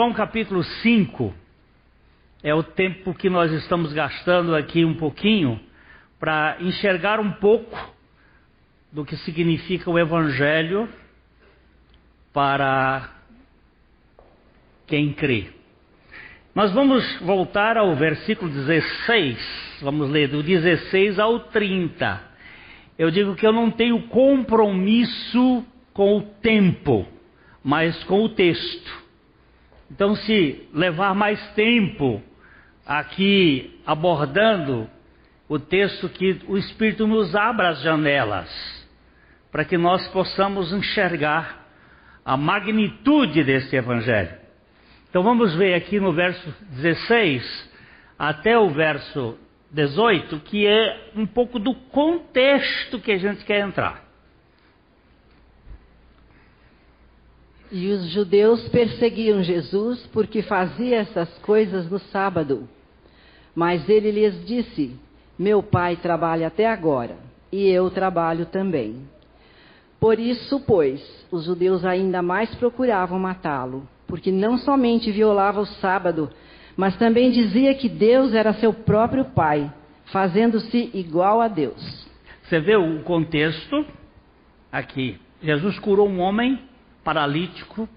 João capítulo 5 é o tempo que nós estamos gastando aqui um pouquinho para enxergar um pouco do que significa o Evangelho para quem crê. Nós vamos voltar ao versículo 16, vamos ler do 16 ao 30. Eu digo que eu não tenho compromisso com o tempo, mas com o texto. Então, se levar mais tempo aqui abordando o texto, que o Espírito nos abra as janelas, para que nós possamos enxergar a magnitude desse Evangelho. Então vamos ver aqui no verso 16 até o verso 18, que é um pouco do contexto que a gente quer entrar. E os judeus perseguiam Jesus porque fazia essas coisas no sábado. Mas ele lhes disse: Meu pai trabalha até agora, e eu trabalho também. Por isso, pois, os judeus ainda mais procuravam matá-lo porque não somente violava o sábado, mas também dizia que Deus era seu próprio Pai, fazendo-se igual a Deus. Você vê o contexto aqui. Jesus curou um homem paralítico,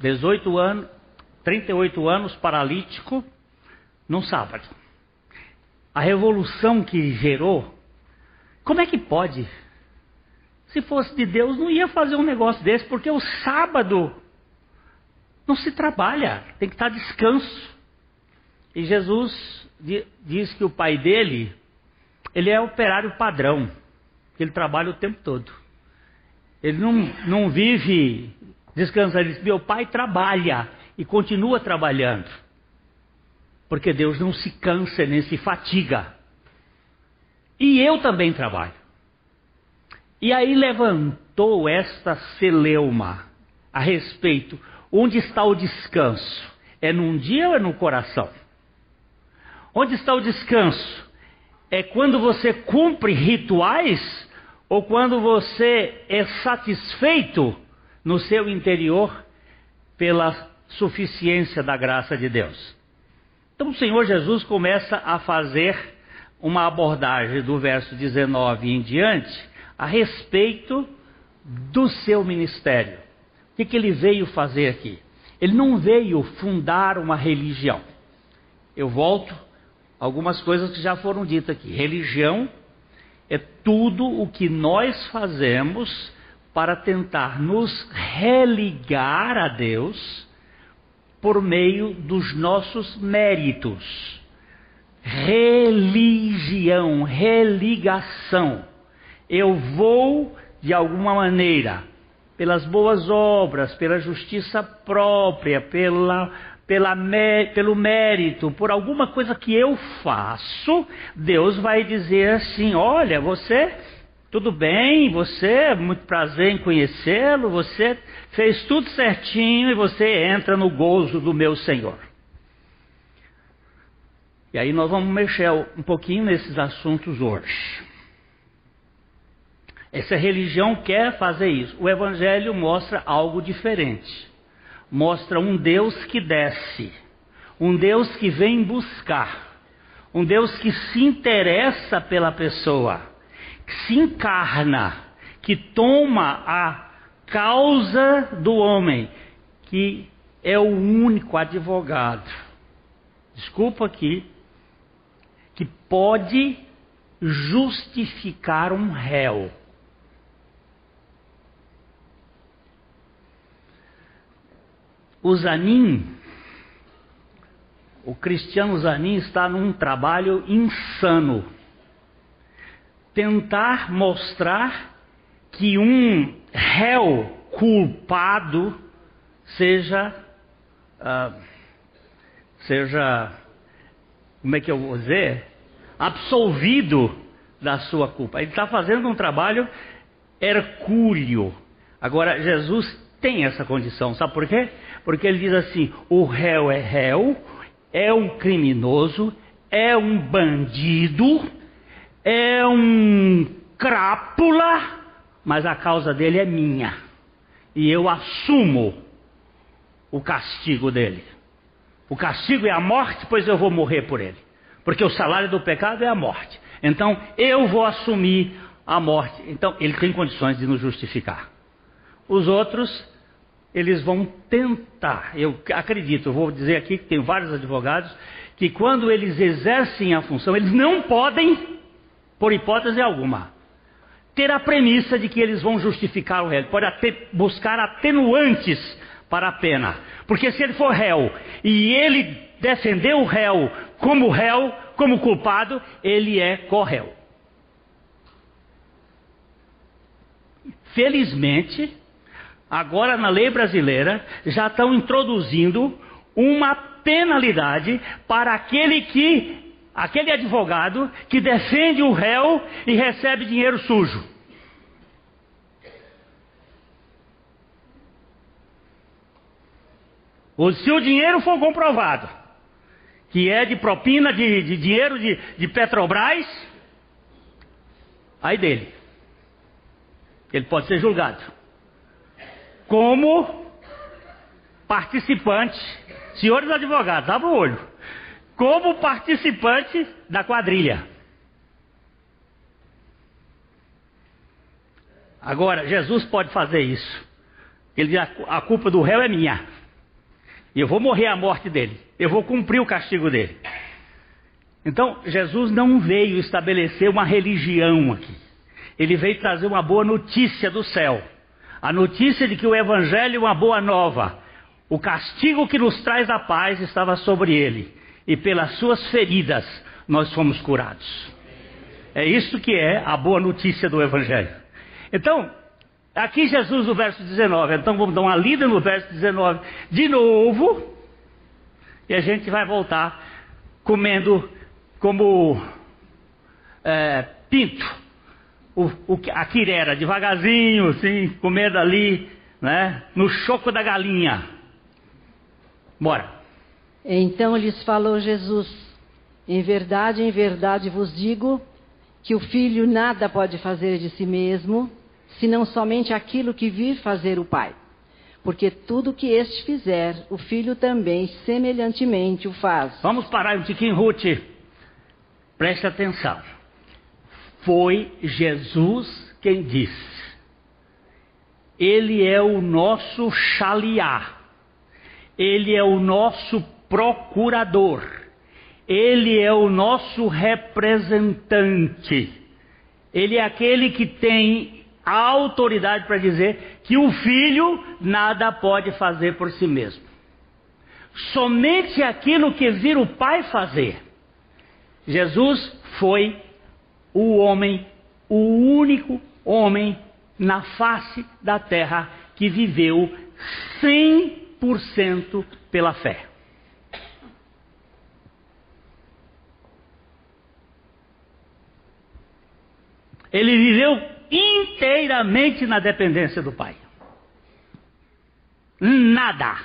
18 anos, 38 anos paralítico, num sábado. A revolução que gerou, como é que pode? Se fosse de Deus, não ia fazer um negócio desse, porque o sábado não se trabalha, tem que estar descanso. E Jesus diz que o pai dele, ele é operário padrão, ele trabalha o tempo todo. Ele não, não vive descansando, ele diz, meu pai trabalha e continua trabalhando. Porque Deus não se cansa nem se fatiga. E eu também trabalho. E aí levantou esta celeuma a respeito Onde está o descanso? É num dia ou é no coração? Onde está o descanso? É quando você cumpre rituais ou quando você é satisfeito no seu interior pela suficiência da graça de Deus? Então o Senhor Jesus começa a fazer uma abordagem do verso 19 em diante a respeito do seu ministério. O que, que ele veio fazer aqui? Ele não veio fundar uma religião. Eu volto algumas coisas que já foram ditas aqui. Religião é tudo o que nós fazemos para tentar nos religar a Deus por meio dos nossos méritos. Religião, religação. Eu vou, de alguma maneira, pelas boas obras, pela justiça própria, pela, pela, pelo mérito, por alguma coisa que eu faço, Deus vai dizer assim: olha, você, tudo bem, você, muito prazer em conhecê-lo, você fez tudo certinho e você entra no gozo do meu Senhor. E aí nós vamos mexer um pouquinho nesses assuntos hoje. Essa religião quer fazer isso. O Evangelho mostra algo diferente. Mostra um Deus que desce, um Deus que vem buscar, um Deus que se interessa pela pessoa, que se encarna, que toma a causa do homem, que é o único advogado. Desculpa aqui, que pode justificar um réu. O Zanin, o Cristiano Zanin está num trabalho insano. Tentar mostrar que um réu culpado seja, uh, seja, como é que eu vou dizer? Absolvido da sua culpa. Ele está fazendo um trabalho hercúleo. Agora, Jesus tem essa condição, sabe por quê? Porque ele diz assim: o réu é réu, é um criminoso, é um bandido, é um crápula, mas a causa dele é minha. E eu assumo o castigo dele. O castigo é a morte, pois eu vou morrer por ele. Porque o salário do pecado é a morte. Então eu vou assumir a morte. Então ele tem condições de nos justificar. Os outros, eles vão tentar. Eu acredito, vou dizer aqui que tem vários advogados que quando eles exercem a função, eles não podem, por hipótese alguma, ter a premissa de que eles vão justificar o réu. Ele pode até buscar atenuantes para a pena. Porque se ele for réu e ele defender o réu como réu, como culpado, ele é corréu. Felizmente, agora na lei brasileira já estão introduzindo uma penalidade para aquele que, aquele advogado que defende o réu e recebe dinheiro sujo. Ou se o dinheiro for comprovado, que é de propina de, de dinheiro de, de Petrobras, aí dele. Ele pode ser julgado. Como participante, senhores advogados, abra o olho. Como participante da quadrilha. Agora, Jesus pode fazer isso. Ele diz: a culpa do réu é minha. E eu vou morrer a morte dele. Eu vou cumprir o castigo dele. Então, Jesus não veio estabelecer uma religião aqui. Ele veio trazer uma boa notícia do céu. A notícia de que o Evangelho é uma boa nova. O castigo que nos traz a paz estava sobre ele. E pelas suas feridas nós fomos curados. É isso que é a boa notícia do Evangelho. Então, Aqui Jesus no verso 19, então vamos dar uma lida no verso 19 de novo, e a gente vai voltar comendo como é, pinto, o, o, a quirera, devagarzinho, assim, comendo ali, né, no choco da galinha. Bora. Então lhes falou Jesus: Em verdade, em verdade vos digo que o filho nada pode fazer de si mesmo senão somente aquilo que vir fazer o Pai. Porque tudo que este fizer, o Filho também semelhantemente o faz. Vamos parar um tiquinho, Ruth. Preste atenção. Foi Jesus quem disse. Ele é o nosso chaliá. Ele é o nosso procurador. Ele é o nosso representante. Ele é aquele que tem a autoridade para dizer que o filho nada pode fazer por si mesmo. Somente aquilo que vir o pai fazer. Jesus foi o homem, o único homem na face da terra que viveu 100% pela fé. Ele viveu inteiramente na dependência do Pai. Nada.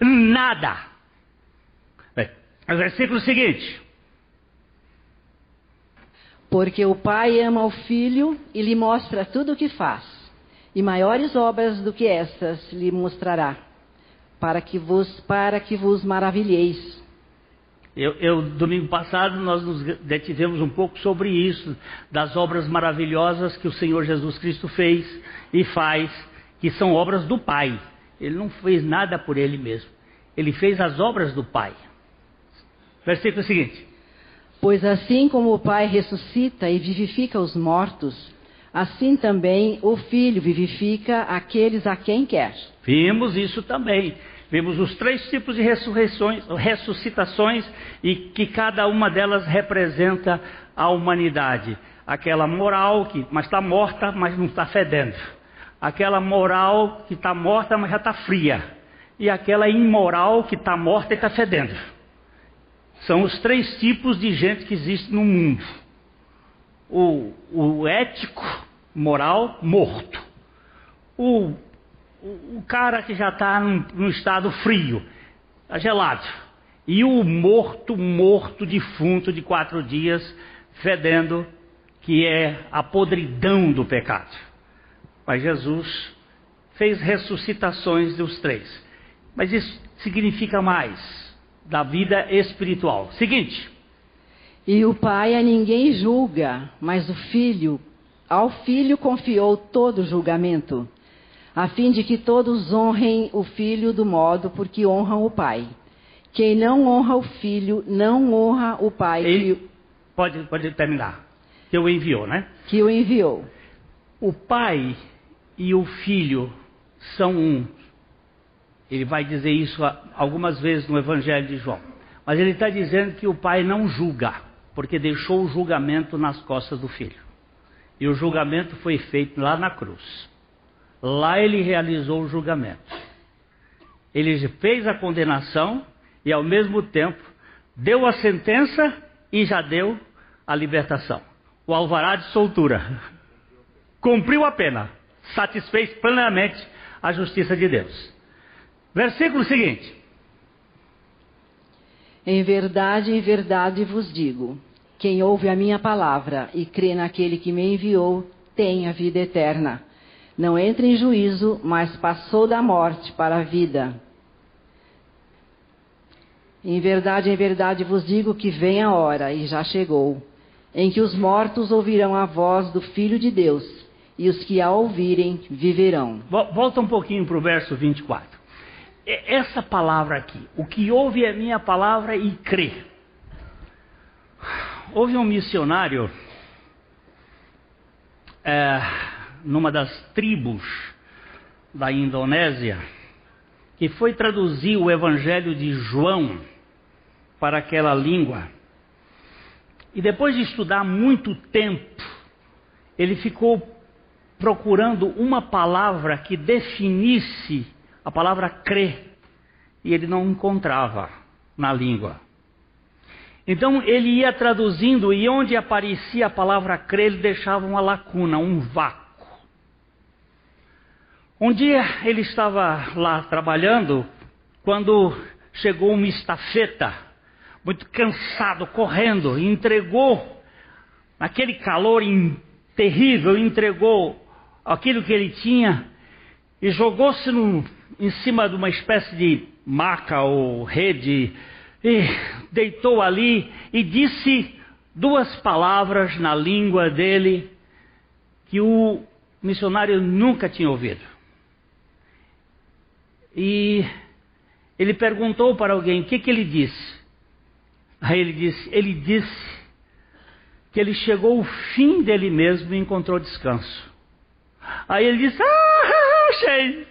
Nada. Bem, o versículo seguinte. Porque o Pai ama o Filho e lhe mostra tudo o que faz, e maiores obras do que estas lhe mostrará, para que vos, para que vos maravilheis. Eu, eu, domingo passado, nós nos detivemos um pouco sobre isso, das obras maravilhosas que o Senhor Jesus Cristo fez e faz, que são obras do Pai. Ele não fez nada por ele mesmo. Ele fez as obras do Pai. Versículo seguinte. Pois assim como o Pai ressuscita e vivifica os mortos, assim também o Filho vivifica aqueles a quem quer. Vimos isso também. Vemos os três tipos de ressurreições, ressuscitações e que cada uma delas representa a humanidade. Aquela moral que mas está morta, mas não está fedendo. Aquela moral que está morta, mas já está fria. E aquela imoral que está morta e está fedendo. São os três tipos de gente que existe no mundo. O, o ético, moral, morto. O o, cara que já está num, num, estado frio, tá gelado, e o morto, morto, defunto de quatro dias, fedendo, que é a podridão do pecado. Mas Jesus fez ressuscitações dos três. Mas isso significa mais da vida espiritual. Seguinte. E o pai a ninguém julga, mas o filho, ao filho confiou todo o julgamento, a fim de que todos honrem o filho do modo porque honram o pai. Quem não honra o filho, não honra o pai. Ele, que, pode, pode terminar. Que o enviou, né? Que o enviou. O pai e o filho são um. Ele vai dizer isso algumas vezes no Evangelho de João. Mas ele está dizendo que o pai não julga, porque deixou o julgamento nas costas do filho. E o julgamento foi feito lá na cruz. Lá ele realizou o julgamento. Ele fez a condenação e, ao mesmo tempo, deu a sentença e já deu a libertação. O alvará de soltura. Cumpriu a pena. Satisfez plenamente a justiça de Deus. Versículo seguinte. Em verdade, em verdade vos digo: quem ouve a minha palavra e crê naquele que me enviou, tem a vida eterna. Não entra em juízo, mas passou da morte para a vida. Em verdade, em verdade vos digo que vem a hora, e já chegou, em que os mortos ouvirão a voz do Filho de Deus, e os que a ouvirem viverão. Volta um pouquinho para o verso 24. Essa palavra aqui, o que ouve é minha palavra e crê. Houve um missionário é, numa das tribos da Indonésia que foi traduzir o Evangelho de João para aquela língua. E depois de estudar muito tempo, ele ficou procurando uma palavra que definisse a palavra crer, e ele não encontrava na língua. Então ele ia traduzindo e onde aparecia a palavra crer, ele deixava uma lacuna, um vácuo. Um dia ele estava lá trabalhando quando chegou uma estafeta muito cansado, correndo, e entregou, naquele calor terrível, entregou aquilo que ele tinha e jogou-se em cima de uma espécie de maca ou rede e deitou ali e disse duas palavras na língua dele que o missionário nunca tinha ouvido. E ele perguntou para alguém o que, que ele disse. Aí ele disse, ele disse que ele chegou ao fim dele mesmo e encontrou descanso. Aí ele disse, ah, achei.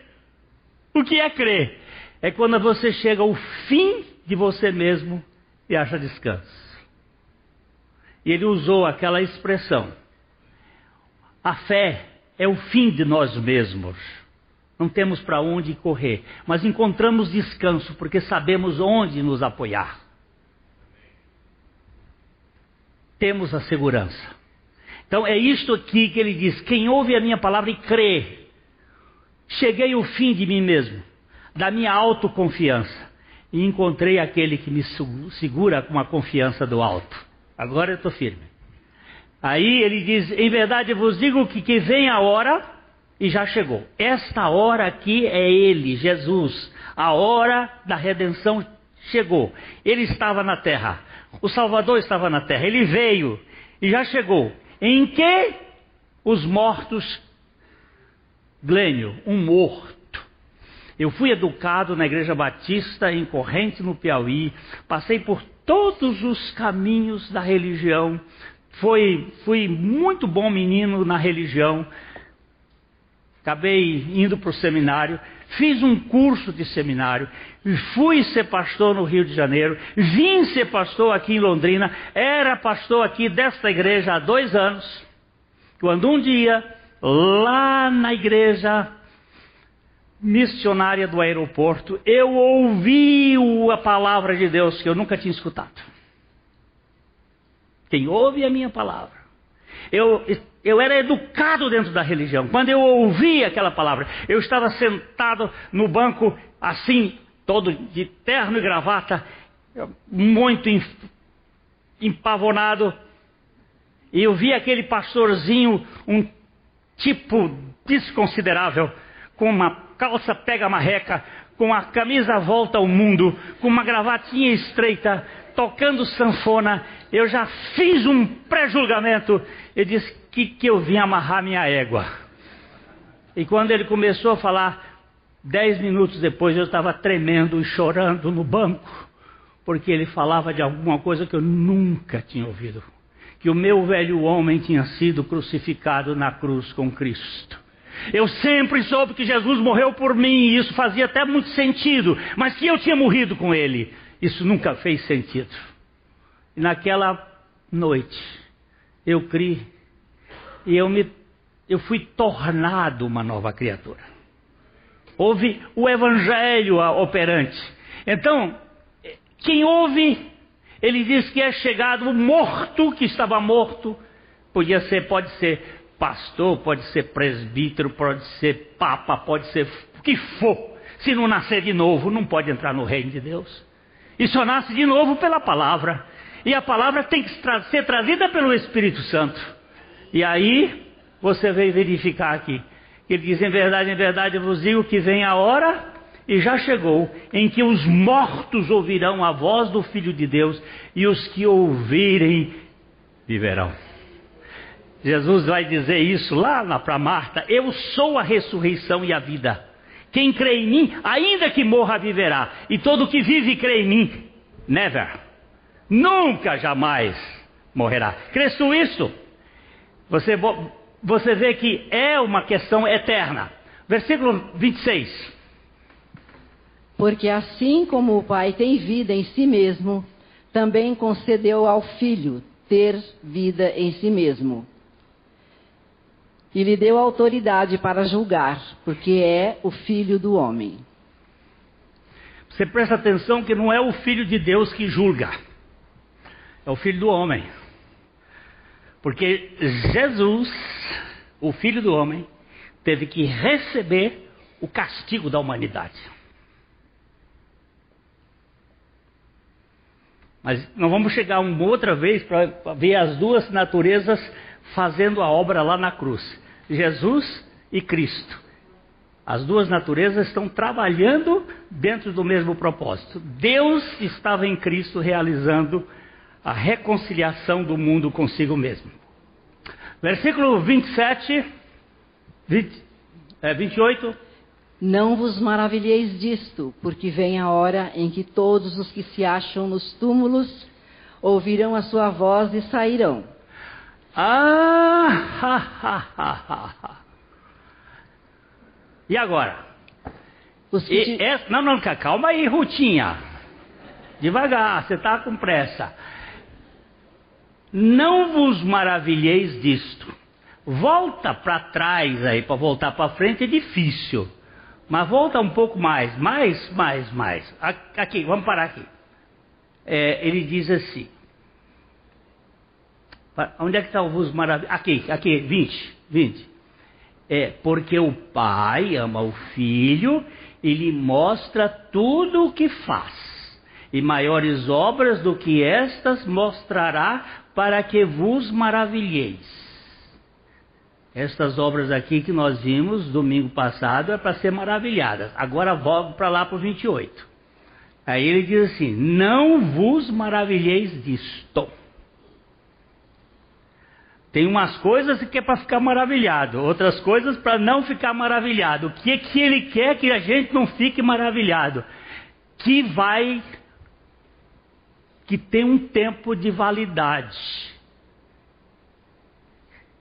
O que é crer? É quando você chega ao fim de você mesmo e acha descanso. E ele usou aquela expressão. A fé é o fim de nós mesmos. Não temos para onde correr, mas encontramos descanso porque sabemos onde nos apoiar. temos a segurança. Então é isto aqui que ele diz: quem ouve a minha palavra e crê, cheguei ao fim de mim mesmo, da minha autoconfiança, e encontrei aquele que me segura com a confiança do alto. Agora eu estou firme. Aí ele diz: em verdade vos digo que, que vem a hora, e já chegou. Esta hora aqui é ele, Jesus. A hora da redenção chegou. Ele estava na terra. O Salvador estava na terra, ele veio e já chegou. Em que os mortos, Glênio, um morto. Eu fui educado na Igreja Batista em Corrente, no Piauí, passei por todos os caminhos da religião, Foi, fui muito bom menino na religião, acabei indo para o seminário, fiz um curso de seminário, fui ser pastor no Rio de Janeiro, vim ser pastor aqui em Londrina, era pastor aqui desta igreja há dois anos, quando um dia, lá na igreja missionária do aeroporto, eu ouvi a palavra de Deus que eu nunca tinha escutado. Quem ouve a minha palavra. Eu eu era educado dentro da religião. Quando eu ouvi aquela palavra, eu estava sentado no banco, assim, todo de terno e gravata, muito empavonado, e eu vi aquele pastorzinho, um tipo desconsiderável, com uma calça pega marreca, com a camisa volta ao mundo, com uma gravatinha estreita, tocando sanfona. Eu já fiz um pré-julgamento. Ele disse que, que eu vim amarrar minha égua. E quando ele começou a falar, dez minutos depois eu estava tremendo e chorando no banco, porque ele falava de alguma coisa que eu nunca tinha ouvido. Que o meu velho homem tinha sido crucificado na cruz com Cristo. Eu sempre soube que Jesus morreu por mim e isso fazia até muito sentido, mas que eu tinha morrido com ele, isso nunca fez sentido. E naquela noite, eu criei e eu, me, eu fui tornado uma nova criatura. Houve o evangelho operante. Então, quem ouve, ele diz que é chegado o morto que estava morto, podia ser, pode ser pastor, pode ser presbítero, pode ser papa, pode ser o que for. Se não nascer de novo, não pode entrar no reino de Deus. E só nasce de novo pela palavra. E a palavra tem que ser trazida pelo Espírito Santo. E aí você veio verificar aqui. Ele diz: Em verdade, em verdade, vos digo que vem a hora, e já chegou, em que os mortos ouvirão a voz do Filho de Deus, e os que ouvirem viverão. Jesus vai dizer isso lá para Marta: Eu sou a ressurreição e a vida. Quem crê em mim, ainda que morra, viverá. E todo que vive e crê em mim, never, nunca, jamais morrerá. Crês tu isso? Você, você vê que é uma questão eterna. Versículo 26. Porque assim como o Pai tem vida em si mesmo, também concedeu ao Filho ter vida em si mesmo e lhe deu autoridade para julgar, porque é o filho do homem. Você presta atenção que não é o filho de Deus que julga, é o filho do homem. Porque Jesus, o filho do homem, teve que receber o castigo da humanidade. Mas nós vamos chegar uma outra vez para ver as duas naturezas fazendo a obra lá na cruz. Jesus e Cristo. As duas naturezas estão trabalhando dentro do mesmo propósito. Deus estava em Cristo realizando a reconciliação do mundo consigo mesmo. Versículo 27, 20, é, 28. Não vos maravilheis disto, porque vem a hora em que todos os que se acham nos túmulos ouvirão a sua voz e sairão. Ah, ha, ha, ha, ha. E agora? E, é, não, não, calma aí, Rutinha. Devagar, você está com pressa. Não vos maravilheis disto. Volta para trás aí, para voltar para frente é difícil. Mas volta um pouco mais, mais, mais, mais. Aqui, vamos parar aqui. É, ele diz assim: Onde é que está o vos maravilhoso? Aqui, aqui, 20, 20. É, porque o pai ama o filho e lhe mostra tudo o que faz. E maiores obras do que estas mostrará para que vos maravilheis. Estas obras aqui que nós vimos domingo passado é para ser maravilhadas. Agora volto para lá para o 28. Aí ele diz assim: Não vos maravilheis disto tem umas coisas que é para ficar maravilhado, outras coisas para não ficar maravilhado. O que é que ele quer que a gente não fique maravilhado? Que vai, que tem um tempo de validade.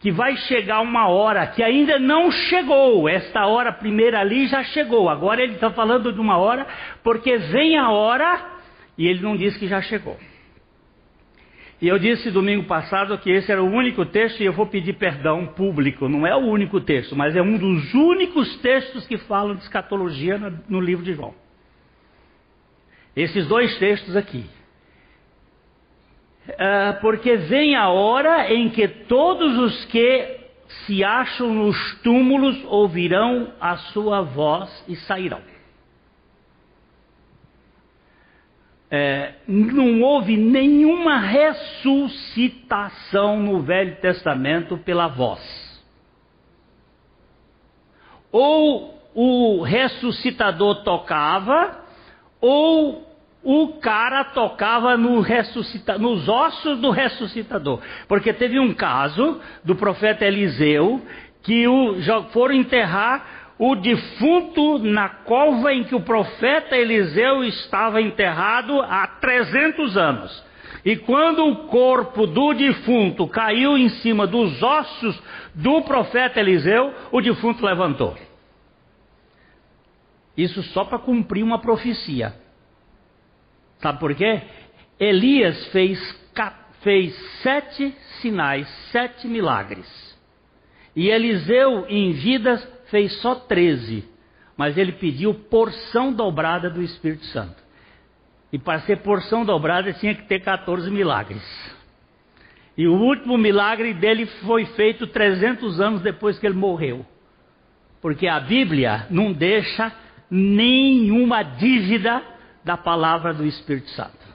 Que vai chegar uma hora que ainda não chegou. Esta hora primeira ali já chegou. Agora ele está falando de uma hora, porque vem a hora e ele não diz que já chegou. E eu disse domingo passado que esse era o único texto, e eu vou pedir perdão público, não é o único texto, mas é um dos únicos textos que falam de escatologia no livro de João. Esses dois textos aqui. Uh, porque vem a hora em que todos os que se acham nos túmulos ouvirão a sua voz e sairão. é, não houve nenhuma ressuscitação no Velho Testamento pela voz. Ou o ressuscitador tocava, ou o cara tocava no ressuscita, nos ossos do ressuscitador. Porque teve um caso do profeta Eliseu que o, foram enterrar o defunto na cova em que o profeta Eliseu estava enterrado há 300 anos. E quando o corpo do defunto caiu em cima dos ossos do profeta Eliseu, o defunto levantou. Isso só para cumprir uma profecia. Sabe por quê? Elias fez, fez sete sinais, sete milagres. E Eliseu, em vidas, fez só treze. Mas ele pediu porção dobrada do Espírito Santo. E para ser porção dobrada tinha que ter 14 milagres. E o último milagre dele foi feito 300 anos depois que ele morreu. Porque a Bíblia não deixa nenhuma dívida da palavra do Espírito Santo.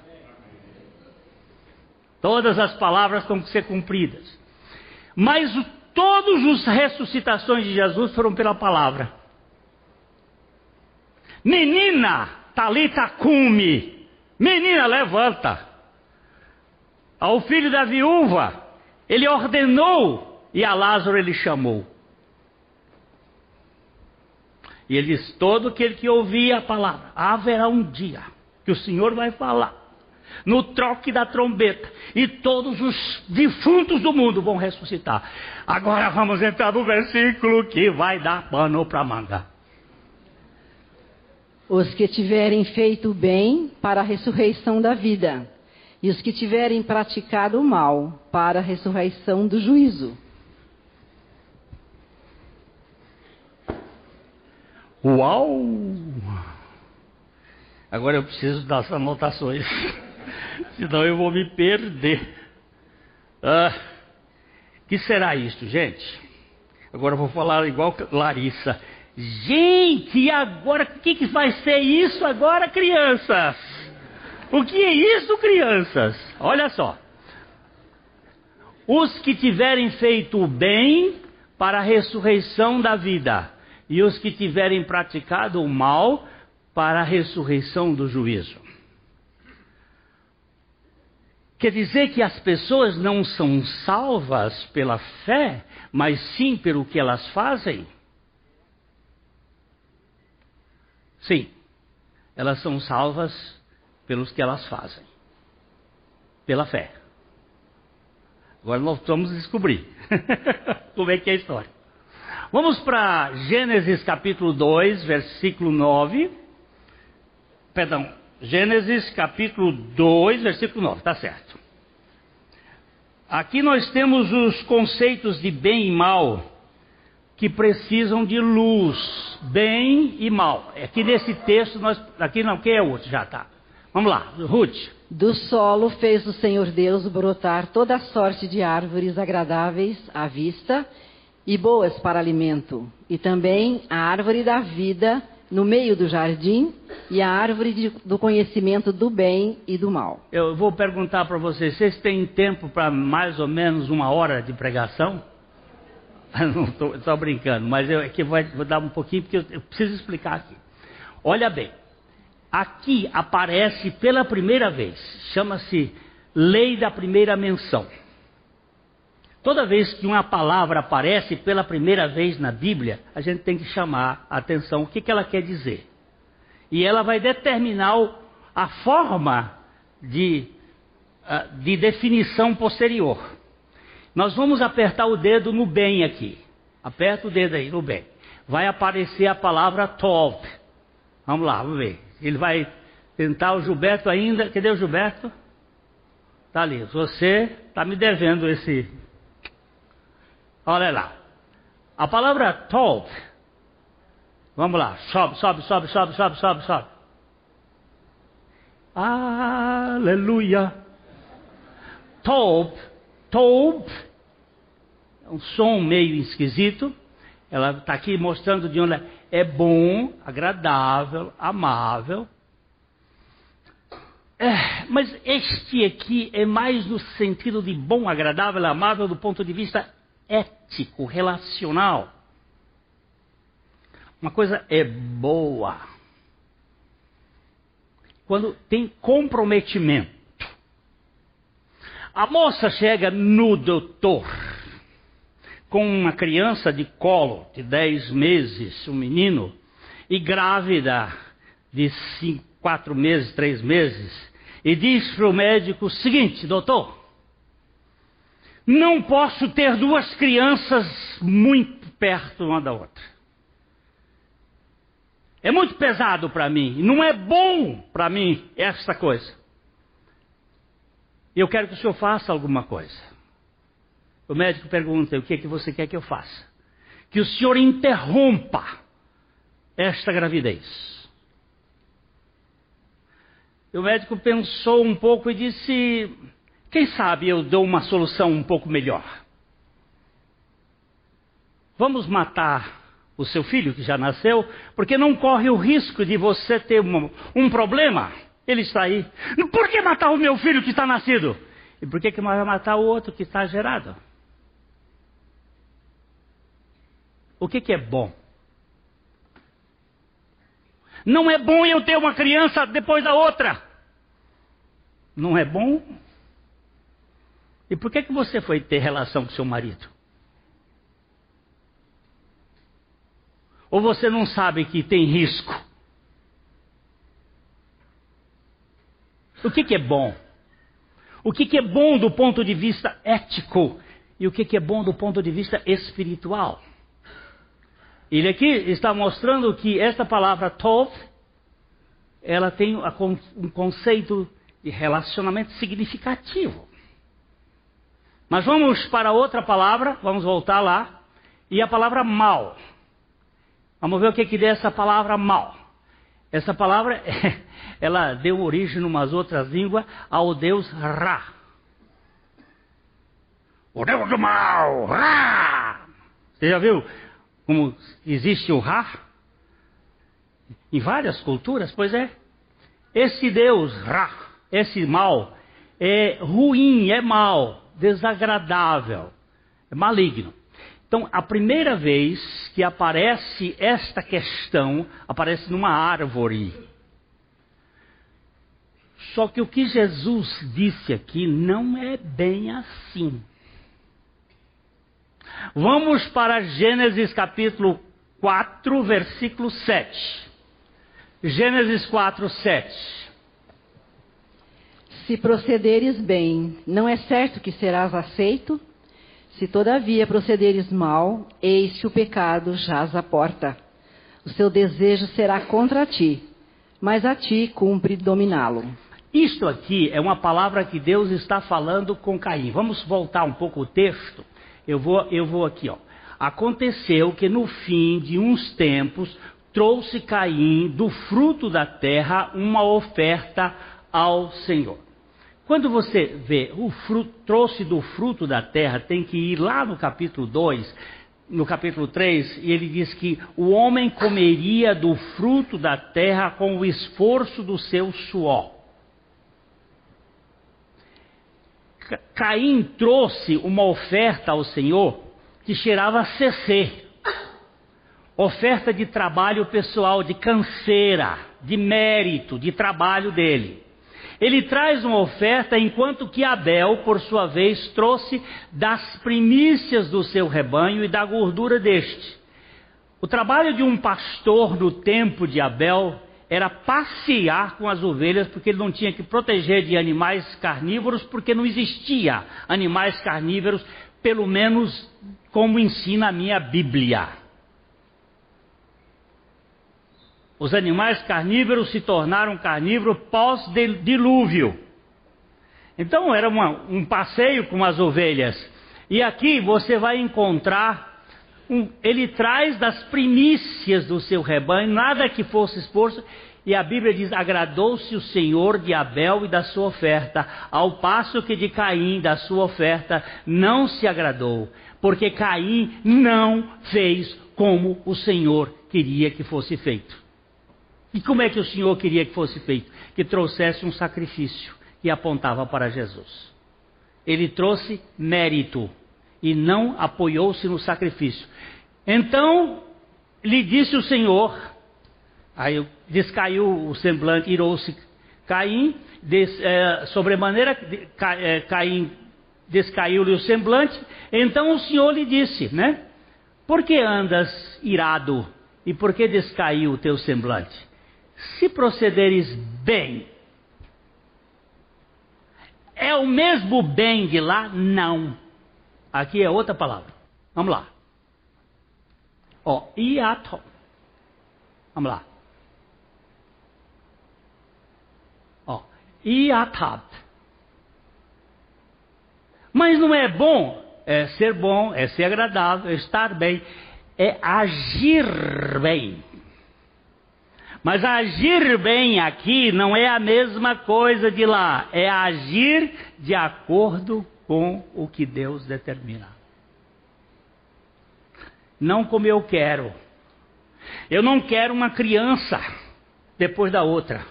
Todas as palavras têm que ser cumpridas. Mas todas as ressuscitações de Jesus foram pela palavra. Menina, talita cume. Menina, levanta. Ao filho da viúva, ele ordenou e a Lázaro ele chamou. E ele diz: todo aquele que ouvir a palavra, haverá um dia que o Senhor vai falar, no troque da trombeta, e todos os defuntos do mundo vão ressuscitar. Agora vamos entrar no versículo que vai dar pano para manga. Os que tiverem feito bem para a ressurreição da vida, e os que tiverem praticado o mal para a ressurreição do juízo. Uau! Agora eu preciso das anotações, senão eu vou me perder. Ah, que será isto, gente? Agora eu vou falar igual Larissa. Gente, agora o que, que vai ser isso agora, crianças? O que é isso, crianças? Olha só. Os que tiverem feito o bem para a ressurreição da vida e os que tiverem praticado o mal para a ressurreição do juízo. Quer dizer que as pessoas não são salvas pela fé, mas sim pelo que elas fazem? Sim, elas são salvas pelos que elas fazem, pela fé. Agora nós vamos descobrir como é que é a história. Vamos para Gênesis capítulo 2, versículo 9. Perdão, Gênesis capítulo 2, versículo 9, tá certo. Aqui nós temos os conceitos de bem e mal que precisam de luz, bem e mal. Aqui nesse texto nós, aqui não, quem é outro? Já tá. Vamos lá, Ruth. Do solo fez o Senhor Deus brotar toda sorte de árvores agradáveis à vista e boas para alimento, e também a árvore da vida no meio do jardim e a árvore de, do conhecimento do bem e do mal. Eu vou perguntar para vocês: vocês têm tempo para mais ou menos uma hora de pregação? Não estou brincando, mas eu aqui vou, vou dar um pouquinho porque eu, eu preciso explicar aqui. Olha bem, aqui aparece pela primeira vez, chama-se lei da primeira menção. Toda vez que uma palavra aparece pela primeira vez na Bíblia, a gente tem que chamar a atenção o que, que ela quer dizer. E ela vai determinar a forma de, ah, de definição posterior. Nós vamos apertar o dedo no bem aqui. Aperta o dedo aí no bem. Vai aparecer a palavra Tov. Vamos lá, vamos ver. Ele vai tentar o Gilberto ainda. Cadê o Gilberto? Tá ali. Você está me devendo esse Olha lá. A palavra Tov. Vamos lá. Sobe, sobe, sobe, sobe, sobe, sobe, sobe. Aleluia. Tov. Tov. É um som meio esquisito. Ela está aqui mostrando de onde é bom, agradável, amável. É, mas este aqui é mais no sentido de bom, agradável, amável do ponto de vista ético, relacional. Uma coisa é boa. Quando tem comprometimento. A moça chega no doutor com uma criança de colo de 10 meses, um menino, e grávida de 4 meses, 3 meses, e diz para o médico o seguinte: doutor, não posso ter duas crianças muito perto uma da outra. É muito pesado para mim, não é bom para mim esta coisa. Eu quero que o senhor faça alguma coisa. O médico pergunta: o que é que você quer que eu faça? Que o senhor interrompa esta gravidez. O médico pensou um pouco e disse: quem sabe eu dou uma solução um pouco melhor. Vamos matar o seu filho que já nasceu, porque não corre o risco de você ter um, um problema. Ele está aí. Por que matar o meu filho que está nascido? E por que, que vai matar o outro que está gerado? O que, que é bom? Não é bom eu ter uma criança depois da outra. Não é bom e por que, que você foi ter relação com seu marido? Ou você não sabe que tem risco? O que, que é bom? O que, que é bom do ponto de vista ético? E o que, que é bom do ponto de vista espiritual? Ele aqui está mostrando que esta palavra tov, ela tem um conceito de relacionamento significativo. Mas vamos para outra palavra, vamos voltar lá. E a palavra mal. Vamos ver o que que deu essa palavra mal. Essa palavra, ela deu origem, em umas outras línguas, ao deus Ra. O deus do mal, Ra! Você já viu como existe o Ra? Em várias culturas, pois é. Esse deus Ra, esse mal, é ruim, é mal desagradável, é maligno. Então, a primeira vez que aparece esta questão, aparece numa árvore. Só que o que Jesus disse aqui não é bem assim. Vamos para Gênesis capítulo 4, versículo 7. Gênesis 4, 7. Se procederes bem, não é certo que serás aceito? Se todavia procederes mal, eis que o pecado jaz à porta. O seu desejo será contra ti, mas a ti cumpre dominá-lo. Isto aqui é uma palavra que Deus está falando com Caim. Vamos voltar um pouco o texto. Eu vou, eu vou aqui, ó. Aconteceu que no fim de uns tempos trouxe Caim do fruto da terra uma oferta ao Senhor. Quando você vê o fruto, trouxe do fruto da terra, tem que ir lá no capítulo 2, no capítulo 3, e ele diz que o homem comeria do fruto da terra com o esforço do seu suor. Caim trouxe uma oferta ao Senhor que cheirava a CC. Oferta de trabalho pessoal, de canseira, de mérito, de trabalho dele. Ele traz uma oferta, enquanto que Abel, por sua vez, trouxe das primícias do seu rebanho e da gordura deste. O trabalho de um pastor no tempo de Abel era passear com as ovelhas, porque ele não tinha que proteger de animais carnívoros, porque não existia animais carnívoros, pelo menos como ensina a minha Bíblia. Os animais carnívoros se tornaram carnívoros pós-dilúvio. Então era uma, um passeio com as ovelhas. E aqui você vai encontrar, um, ele traz das primícias do seu rebanho, nada que fosse exposto, e a Bíblia diz: agradou-se o Senhor de Abel e da sua oferta, ao passo que de Caim, da sua oferta, não se agradou, porque Caim não fez como o Senhor queria que fosse feito. E como é que o Senhor queria que fosse feito? Que trouxesse um sacrifício que apontava para Jesus. Ele trouxe mérito e não apoiou-se no sacrifício. Então, lhe disse o Senhor, aí descaiu o semblante, irou-se Caim, des, é, sobremaneira é, Caim descaiu-lhe o semblante, então o Senhor lhe disse, né? Por que andas irado e por que descaiu o teu semblante? Se procederes bem, é o mesmo bem de lá? Não. Aqui é outra palavra. Vamos lá. Ó, iato. Vamos lá. Ó, iatab. Mas não é bom? É ser bom, é ser agradável, é estar bem, é agir bem. Mas agir bem aqui não é a mesma coisa de lá, é agir de acordo com o que Deus determina. Não como eu quero. Eu não quero uma criança depois da outra.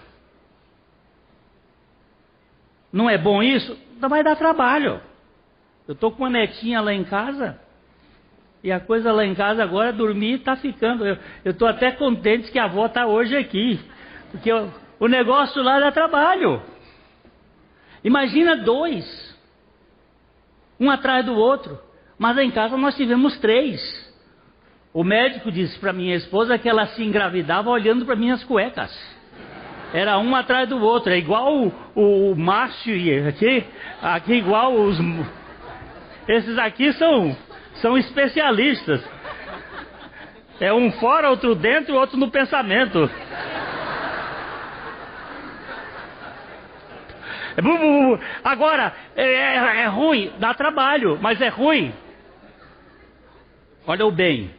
Não é bom isso? Vai dar trabalho. Eu estou com uma netinha lá em casa. E a coisa lá em casa agora, dormir está ficando. Eu estou até contente que a avó está hoje aqui. Porque eu, o negócio lá dá trabalho. Imagina dois. Um atrás do outro. Mas em casa nós tivemos três. O médico disse para minha esposa que ela se engravidava olhando para minhas cuecas. Era um atrás do outro. É igual o, o, o macho aqui. Aqui igual os. Esses aqui são são especialistas. É um fora, outro dentro e outro no pensamento. É Agora, é, é, é, ruim, dá trabalho, mas é ruim. Olha o bem.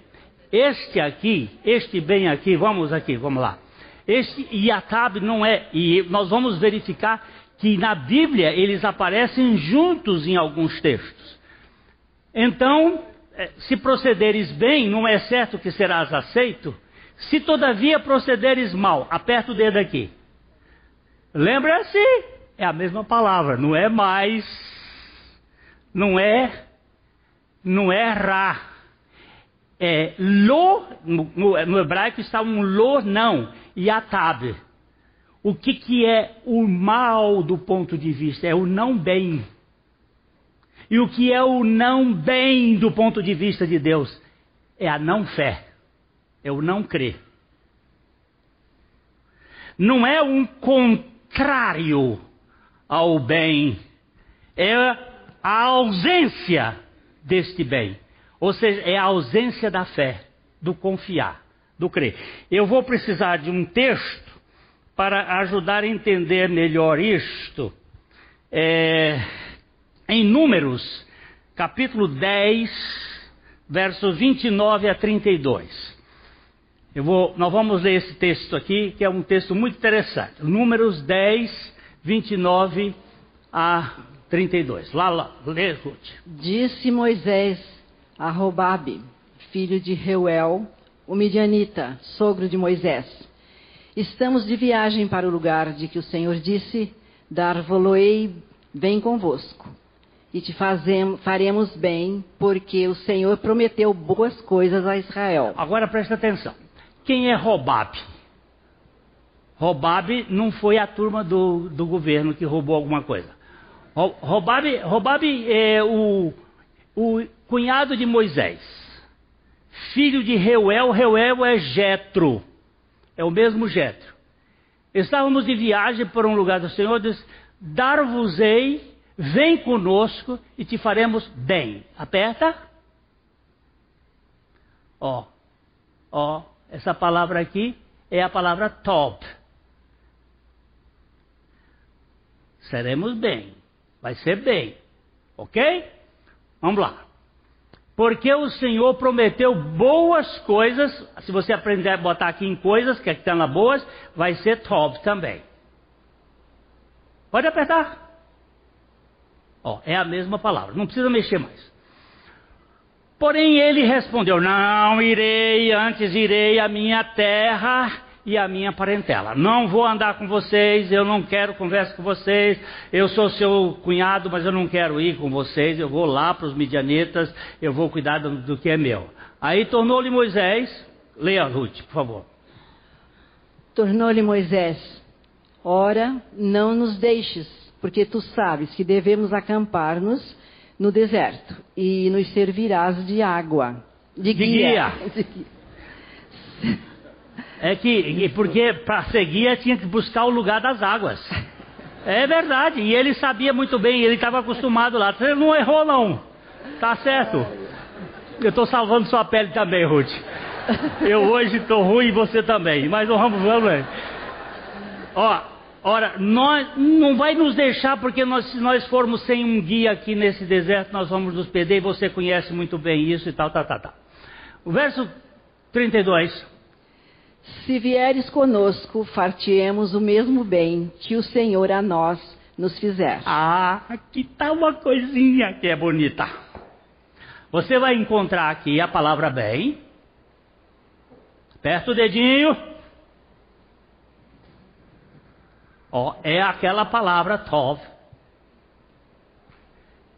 Este aqui, este bem aqui, vamos aqui, vamos lá. Este Iatab não é, e nós vamos verificar que na Bíblia eles aparecem juntos em alguns textos. Então, é, se procederes bem, não é certo que serás aceito? Se todavia procederes mal, aperta o dedo aqui. Lembra-se, é a mesma palavra, não é mais, não é, não é ra. É lo, no, no hebraico está um lo não, e atab. O que, que é o mal do ponto de vista? É o não bem. E o que é o não bem do ponto de vista de Deus? É a não fé, é o não crer. Não é um contrário ao bem, é a ausência deste bem. Ou seja, é a ausência da fé, do confiar, do crer. Eu vou precisar de um texto para ajudar a entender melhor isto. É em Números, capítulo 10, versos 29 a 32. Eu vou, nós vamos ler esse texto aqui, que é um texto muito interessante. Números 10, 29 a 32. Lá, lá, lê, Ruth. Disse Moisés a Robabe, filho de Reuel, o midianita, sogro de Moisés: Estamos de viagem para o lugar de que o Senhor disse: Dar-vos-ei bem convosco e te fazemos, faremos bem, porque o Senhor prometeu boas coisas a Israel. Agora presta atenção. Quem é Robabe? Robabe não foi a turma do, do governo que roubou alguma coisa. Robabe, Robabe é o, o cunhado de Moisés, filho de Reuel. Reuel é Jetro, é o mesmo Jetro. Estávamos de viagem por um lugar do Senhor, diz: Dar-vos-ei Vem conosco e te faremos bem. Aperta. Ó, ó, essa palavra aqui é a palavra top. Seremos bem. Vai ser bem. Ok? Vamos lá. Porque o Senhor prometeu boas coisas. Se você aprender a botar aqui em coisas que estão lá boas, vai ser top também. Pode apertar. Ó, é a mesma palavra, não precisa mexer mais. Porém ele respondeu: Não irei, antes irei à minha terra e à minha parentela. Não vou andar com vocês, eu não quero conversa com vocês. Eu sou seu cunhado, mas eu não quero ir com vocês. Eu vou lá para os midianitas, eu vou cuidar do, do que é meu. Aí tornou-lhe Moisés Leia, Ruth, por favor. Tornou-lhe Moisés: Ora, não nos deixes, porque tu sabes que devemos acampar-nos no deserto e nos servirás de água. De, de guia. guia. É que, porque para ser guia tinha que buscar o lugar das águas. É verdade, e ele sabia muito bem, ele estava acostumado lá. Você não errou, não. Tá certo. Eu estou salvando sua pele também, Ruth. Eu hoje estou ruim e você também. Mas vamos, vamos. Ó, ora, nós não vai nos deixar porque nós, se nós formos sem um guia aqui nesse deserto, nós vamos nos perder. E você conhece muito bem isso e tal, tal, tal, tal. O verso 32. Se vieres conosco, fartiemos o mesmo bem que o Senhor a nós nos fizer. Ah, aqui está uma coisinha que é bonita. Você vai encontrar aqui a palavra bem. Aperta o dedinho. Ó, é aquela palavra tov.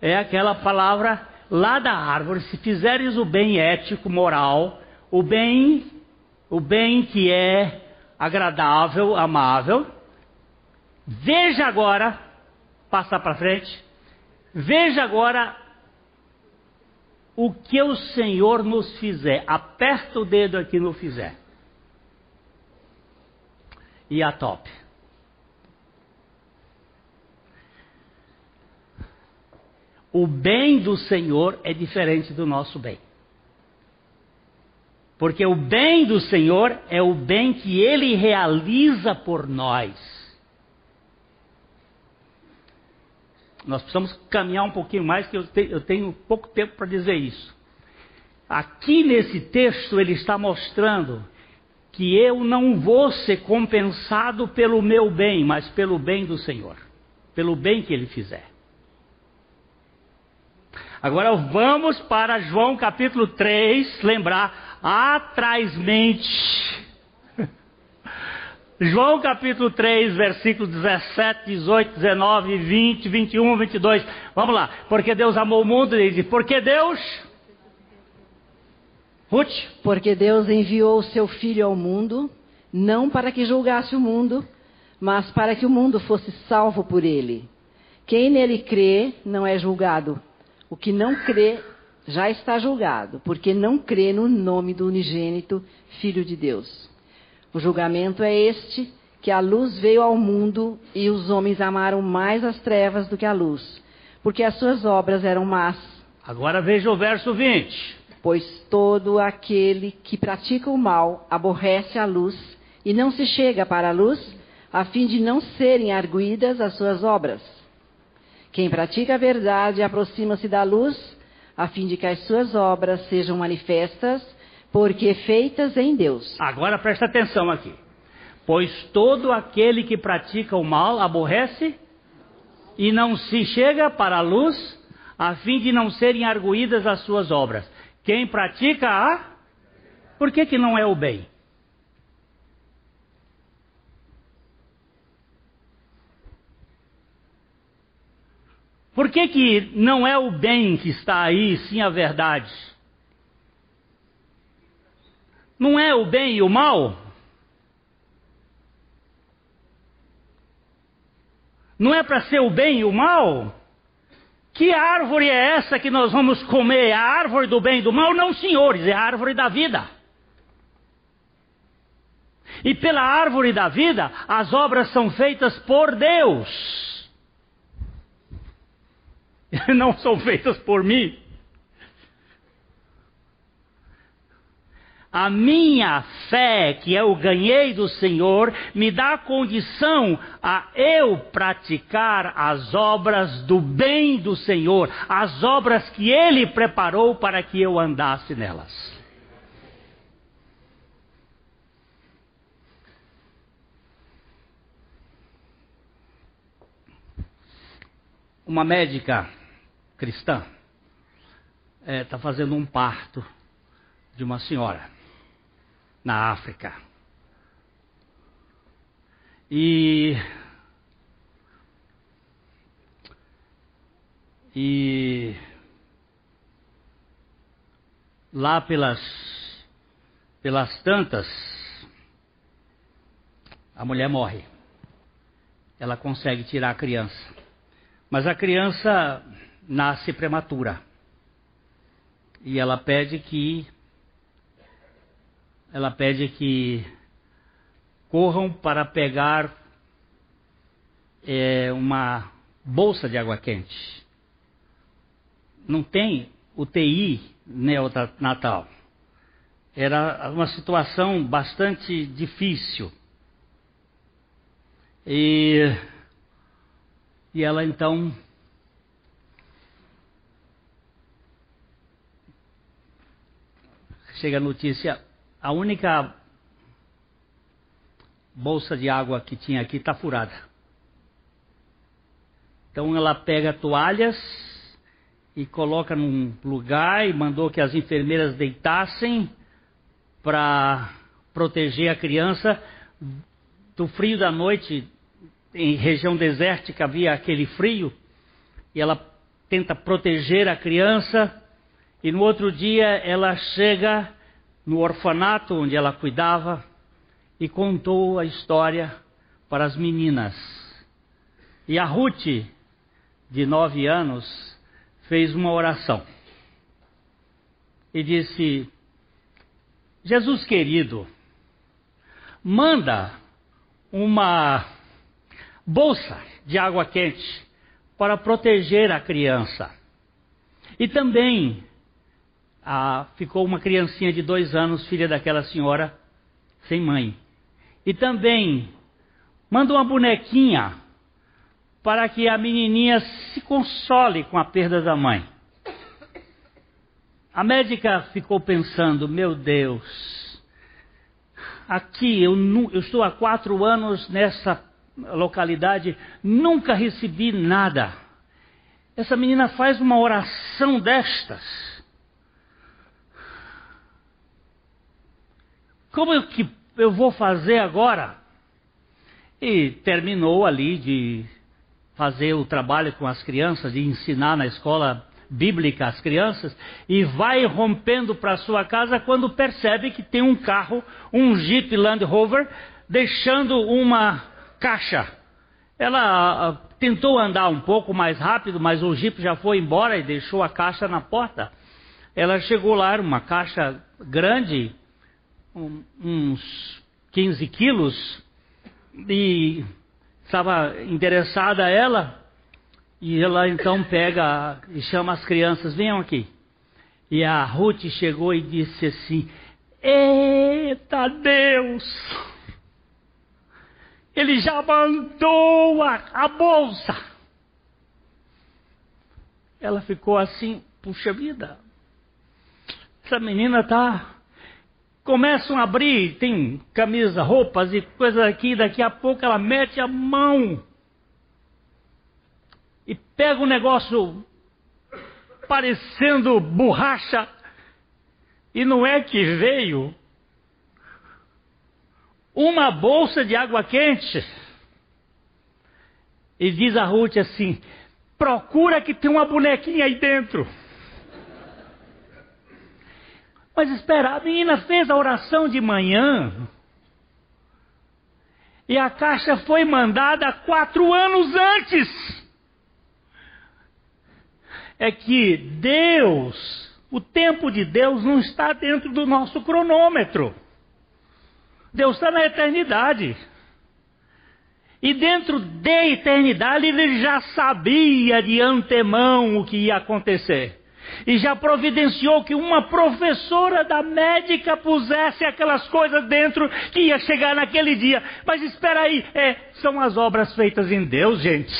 É aquela palavra lá da árvore. Se fizeres o bem ético, moral, o bem o bem que é agradável, amável. Veja agora, passa para frente. Veja agora o que o Senhor nos fizer. Aperta o dedo aqui no fizer. E a top. O bem do Senhor é diferente do nosso bem. Porque o bem do Senhor é o bem que Ele realiza por nós. Nós precisamos caminhar um pouquinho mais, que eu, te, eu tenho pouco tempo para dizer isso. Aqui nesse texto ele está mostrando que eu não vou ser compensado pelo meu bem, mas pelo bem do Senhor, pelo bem que ele fizer. Agora vamos para João capítulo 3, lembrar atrasmente. João capítulo 3, versículos 17, 18, 19, 20, 21, 22. Vamos lá. Porque Deus amou o mundo, ele diz, porque Deus. Ruth? Porque Deus enviou o seu Filho ao mundo, não para que julgasse o mundo, mas para que o mundo fosse salvo por ele. Quem nele crê não é julgado. O que não crê já está julgado, porque não crê no nome do unigênito Filho de Deus. O julgamento é este: que a luz veio ao mundo e os homens amaram mais as trevas do que a luz, porque as suas obras eram más. Agora veja o verso 20. Pois todo aquele que pratica o mal aborrece a luz e não se chega para a luz, a fim de não serem arguídas as suas obras. Quem pratica a verdade aproxima-se da luz a fim de que as suas obras sejam manifestas, porque feitas em Deus. Agora presta atenção aqui. Pois todo aquele que pratica o mal aborrece e não se chega para a luz, a fim de não serem arguídas as suas obras. Quem pratica a. Por que, que não é o bem? Por que, que não é o bem que está aí, sim a verdade? Não é o bem e o mal? Não é para ser o bem e o mal? Que árvore é essa que nós vamos comer? A árvore do bem e do mal? Não, senhores, é a árvore da vida. E pela árvore da vida, as obras são feitas por Deus. não são feitas por mim. A minha fé que eu ganhei do Senhor me dá condição a eu praticar as obras do bem do Senhor, as obras que Ele preparou para que eu andasse nelas. Uma médica cristã está é, tá fazendo um parto de uma senhora na África. E. E. Lá pelas, pelas tantas, a mulher morre. Ela consegue tirar a criança. Mas a criança nasce prematura. E ela pede que ela pede que corram para pegar é, uma bolsa de água quente. Não tem UTI neonatal. Era uma situação bastante difícil. E, e ela então chega a notícia, a única bolsa de água que tinha aqui está furada. Então ela pega toalhas e coloca num lugar e mandou que as enfermeiras deitassem para proteger a criança do frio da noite. Em região desértica havia aquele frio e ela tenta proteger a criança. E no outro dia ela chega no orfanato onde ela cuidava e contou a história para as meninas. E a Ruth, de nove anos, fez uma oração e disse: Jesus querido, manda uma bolsa de água quente para proteger a criança. E também ah, ficou uma criancinha de dois anos, filha daquela senhora, sem mãe. E também manda uma bonequinha para que a menininha se console com a perda da mãe. A médica ficou pensando: meu Deus, aqui eu, eu estou há quatro anos nessa localidade, nunca recebi nada. Essa menina faz uma oração destas. Como eu, que eu vou fazer agora? E terminou ali de fazer o trabalho com as crianças, de ensinar na escola bíblica às crianças, e vai rompendo para sua casa quando percebe que tem um carro, um Jeep Land Rover, deixando uma caixa. Ela uh, tentou andar um pouco mais rápido, mas o Jeep já foi embora e deixou a caixa na porta. Ela chegou lá, uma caixa grande, uns 15 quilos, e estava interessada ela, e ela então pega e chama as crianças, venham aqui. E a Ruth chegou e disse assim: Eita Deus! Ele já mandou a, a bolsa. Ela ficou assim, puxa vida. Essa menina tá começam a abrir, tem camisa, roupas e coisas aqui, daqui a pouco ela mete a mão e pega um negócio parecendo borracha, e não é que veio uma bolsa de água quente. E diz a Ruth assim: procura que tem uma bonequinha aí dentro. Mas espera, a menina fez a oração de manhã. E a caixa foi mandada quatro anos antes. É que Deus, o tempo de Deus não está dentro do nosso cronômetro. Deus está na eternidade. E dentro da eternidade ele já sabia de antemão o que ia acontecer e já providenciou que uma professora da médica pusesse aquelas coisas dentro que ia chegar naquele dia. Mas espera aí, é, são as obras feitas em Deus, gente.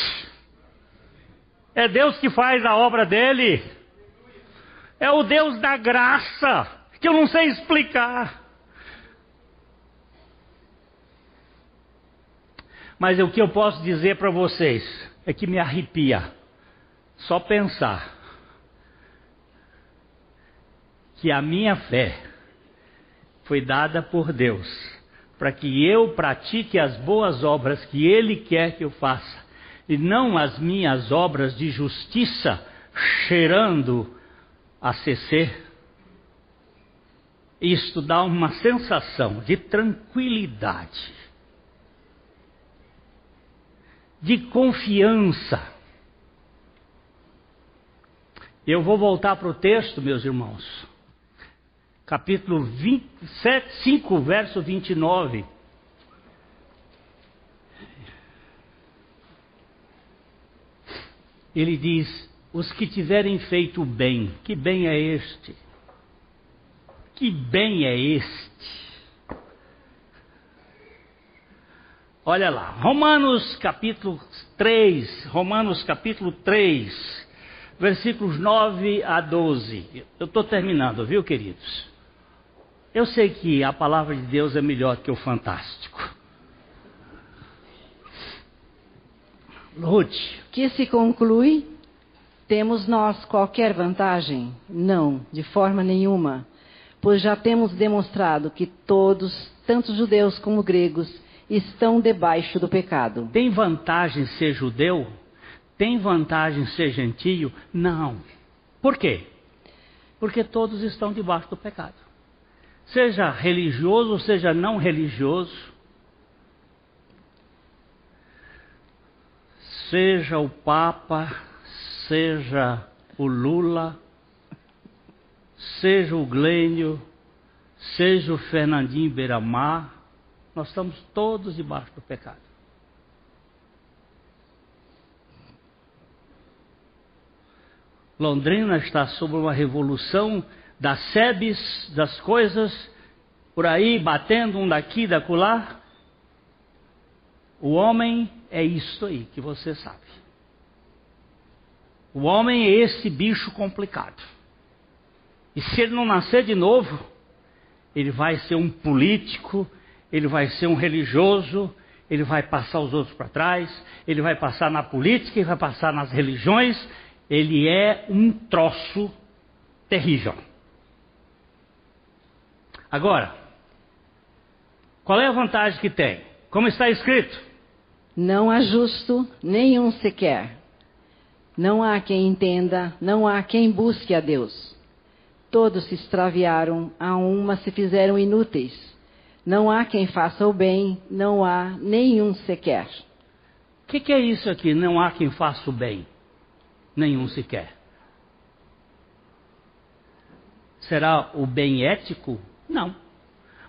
É Deus que faz a obra dele. É o Deus da graça, que eu não sei explicar. Mas o que eu posso dizer para vocês é que me arrepia só pensar que a minha fé foi dada por Deus para que eu pratique as boas obras que Ele quer que eu faça, e não as minhas obras de justiça cheirando a CC. isto dá uma sensação de tranquilidade, de confiança. Eu vou voltar para o texto, meus irmãos. Capítulo 27, 5, verso 29. Ele diz: Os que tiverem feito bem, que bem é este? Que bem é este? Olha lá, Romanos capítulo 3, Romanos capítulo 3, versículos 9 a 12. Eu estou terminando, viu, queridos? Eu sei que a palavra de Deus é melhor que o fantástico. Ruth. Que se conclui? Temos nós qualquer vantagem? Não, de forma nenhuma pois já temos demonstrado que todos, tanto judeus como gregos, estão debaixo do pecado. Tem vantagem ser judeu? Tem vantagem ser gentio? Não. Por quê? Porque todos estão debaixo do pecado. Seja religioso, seja não religioso, seja o Papa, seja o Lula, seja o Glênio, seja o Fernandinho Beiramar, nós estamos todos debaixo do pecado. Londrina está sob uma revolução das sebes, das coisas, por aí batendo um daqui, da acolá. O homem é isto aí que você sabe. O homem é esse bicho complicado. E se ele não nascer de novo, ele vai ser um político, ele vai ser um religioso, ele vai passar os outros para trás, ele vai passar na política, ele vai passar nas religiões, ele é um troço terrível. Agora, qual é a vantagem que tem? Como está escrito? Não há justo nenhum sequer. Não há quem entenda, não há quem busque a Deus. Todos se extraviaram, a uma se fizeram inúteis. Não há quem faça o bem, não há nenhum sequer. O que, que, é isso aqui? Não há quem faça o bem, nenhum sequer. Será o bem ético? Não.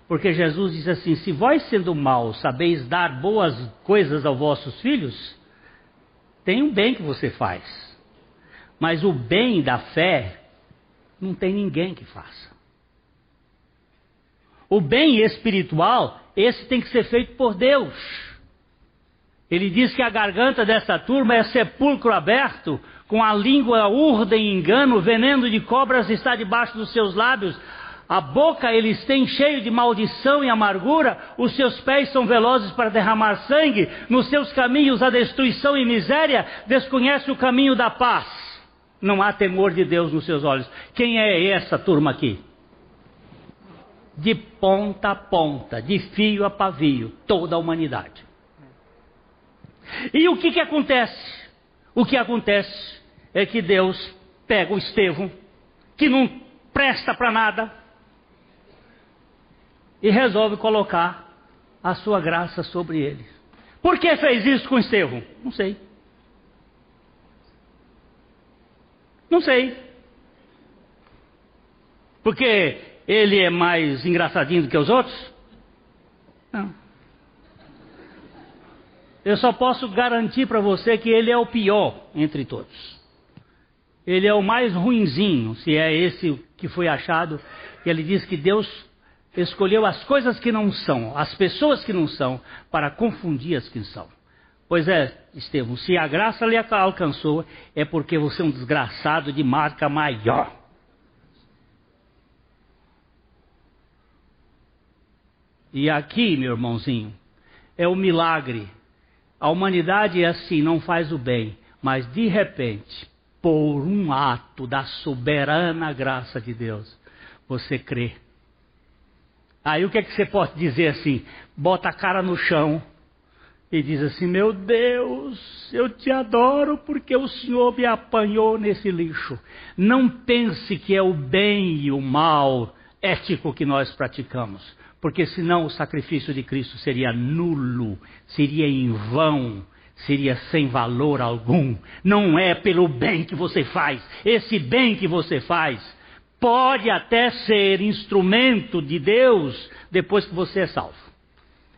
Porque Jesus diz assim: se vós sendo maus sabeis dar boas coisas aos vossos filhos, tem um bem que você faz. Mas o bem da fé não tem ninguém que faça. O bem espiritual, esse tem que ser feito por Deus. Ele diz que a garganta dessa turma é sepulcro aberto, com a língua urda em engano, veneno de cobras está debaixo dos seus lábios. A boca eles têm cheio de maldição e amargura, os seus pés são velozes para derramar sangue, nos seus caminhos a destruição e miséria, desconhece o caminho da paz. Não há temor de Deus nos seus olhos. Quem é essa turma aqui? De ponta a ponta, de fio a pavio, toda a humanidade. E o que, que acontece? O que acontece é que Deus pega o Estevão, que não presta para nada, e resolve colocar a sua graça sobre ele. Por que fez isso com Estevão? Não sei. Não sei. Porque ele é mais engraçadinho do que os outros? Não. Eu só posso garantir para você que ele é o pior entre todos. Ele é o mais ruinzinho, se é esse que foi achado. E ele diz que Deus escolheu as coisas que não são, as pessoas que não são, para confundir as que são. Pois é, Estevão, se a graça lhe alcançou, é porque você é um desgraçado de marca maior. E aqui, meu irmãozinho, é o milagre. A humanidade é assim, não faz o bem, mas de repente, por um ato da soberana graça de Deus, você crê. Aí o que é que você pode dizer assim? Bota a cara no chão e diz assim: Meu Deus, eu te adoro porque o Senhor me apanhou nesse lixo. Não pense que é o bem e o mal ético que nós praticamos, porque senão o sacrifício de Cristo seria nulo, seria em vão, seria sem valor algum. Não é pelo bem que você faz. Esse bem que você faz pode até ser instrumento de Deus depois que você é salvo.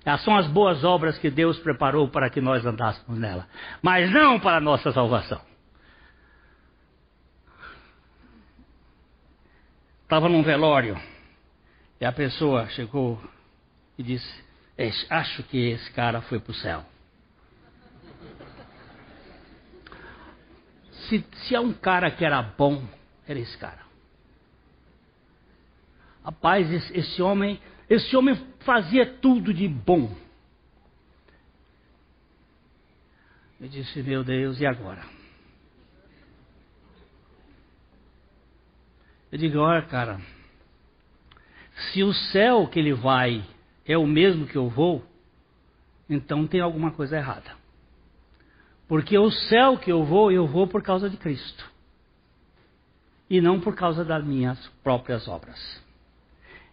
Essas são as boas obras que Deus preparou para que nós andássemos nela, mas não para a nossa salvação. Estava num velório e a pessoa chegou e disse: Acho que esse cara foi para o céu. Se, se é um cara que era bom, era esse cara. Rapaz, esse, homem, esse homem fazia tudo de bom. Eu disse, meu Deus, e agora? Eu digo, olha, cara, se o céu que ele vai é o mesmo que eu vou, então tem alguma coisa errada. Porque o céu que eu vou, eu vou por causa de Cristo. E não por causa das minhas próprias obras.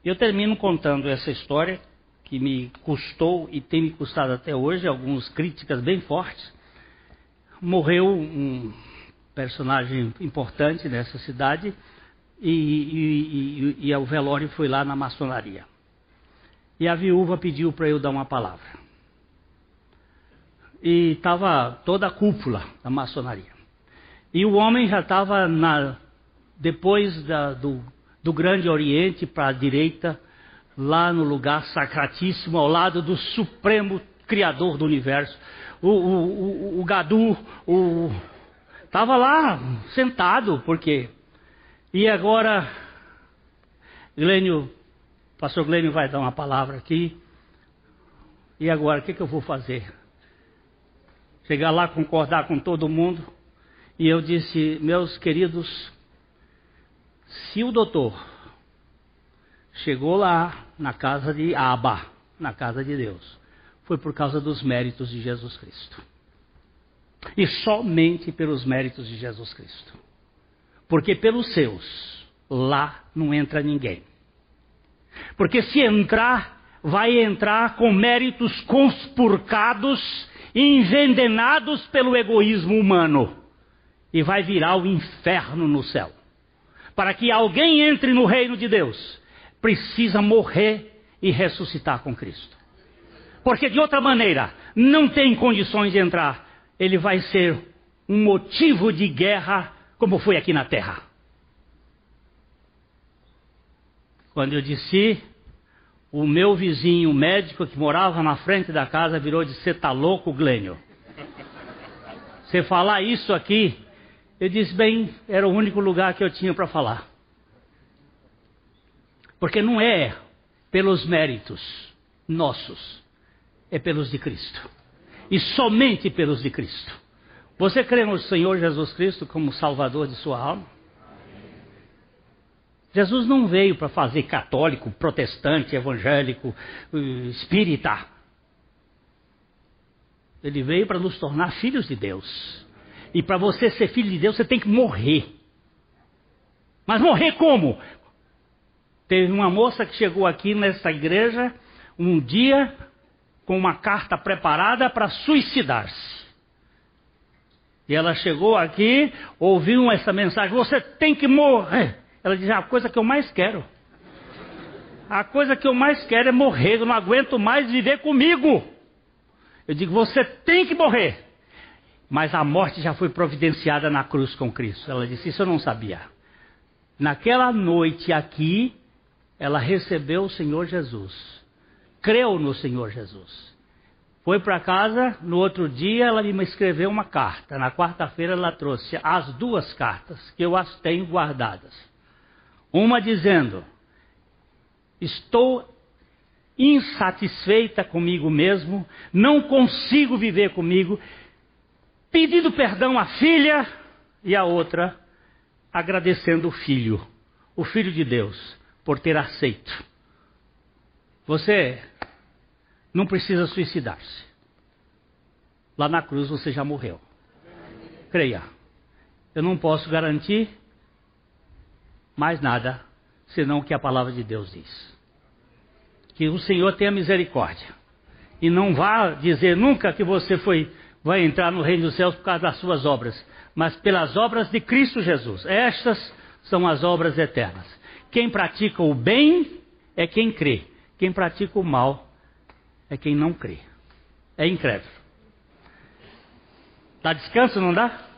Eu termino contando essa história que me custou e tem me custado até hoje algumas críticas bem fortes. Morreu um personagem importante nessa cidade e, e, e, e o velório foi lá na maçonaria. E a viúva pediu para eu dar uma palavra e estava toda a cúpula da maçonaria. E o homem já estava depois da, do, do Grande Oriente para a direita, lá no lugar sacratíssimo, ao lado do Supremo Criador do Universo. O, o, o, o Gadu estava lá sentado, porque. E agora, Glênio, pastor Glênio vai dar uma palavra aqui. E agora, o que, que eu vou fazer? chegar lá, concordar com todo mundo. E eu disse, meus queridos, se o doutor chegou lá na casa de Abba, na casa de Deus, foi por causa dos méritos de Jesus Cristo. E somente pelos méritos de Jesus Cristo. Porque pelos seus, lá não entra ninguém. Porque se entrar, vai entrar com méritos conspurcados envenenados pelo egoísmo humano, e vai virar o inferno no céu. Para que alguém entre no reino de Deus, precisa morrer e ressuscitar com Cristo. Porque de outra maneira, não tem condições de entrar. Ele vai ser um motivo de guerra, como foi aqui na terra. Quando eu disse o meu vizinho médico que morava na frente da casa virou de você tá louco, Glênio? Você falar isso aqui, eu disse, bem, era o único lugar que eu tinha para falar. Porque não é pelos méritos nossos, é pelos de Cristo. E somente pelos de Cristo. Você crê no Senhor Jesus Cristo como Salvador de sua alma? Jesus não veio para fazer católico, protestante, evangélico, espírita. Ele veio para nos tornar filhos de Deus. E para você ser filho de Deus, você tem que morrer. Mas morrer como? Teve uma moça que chegou aqui nessa igreja um dia com uma carta preparada para suicidar-se. E ela chegou aqui, ouviu essa mensagem: você tem que morrer. Ela diz: a coisa que eu mais quero. A coisa que eu mais quero é morrer. Eu não aguento mais viver comigo. Eu digo: você tem que morrer. Mas a morte já foi providenciada na cruz com Cristo. Ela disse: Isso eu não sabia. Naquela noite aqui, ela recebeu o Senhor Jesus. Creu no Senhor Jesus. Foi para casa, no outro dia ela me escreveu uma carta. Na quarta-feira ela trouxe as duas cartas, que eu as tenho guardadas. Uma dizendo: Estou insatisfeita comigo mesmo, não consigo viver comigo, pedindo perdão à filha, e a outra agradecendo o filho, o filho de Deus, por ter aceito. Você não precisa suicidar-se. Lá na cruz você já morreu. Creia. Eu não posso garantir mais nada senão o que a palavra de Deus diz. Que o Senhor tenha misericórdia. E não vá dizer nunca que você foi, vai entrar no reino dos céus por causa das suas obras, mas pelas obras de Cristo Jesus. Estas são as obras eternas. Quem pratica o bem é quem crê. Quem pratica o mal é quem não crê. É incrédulo. Dá descanso, não dá?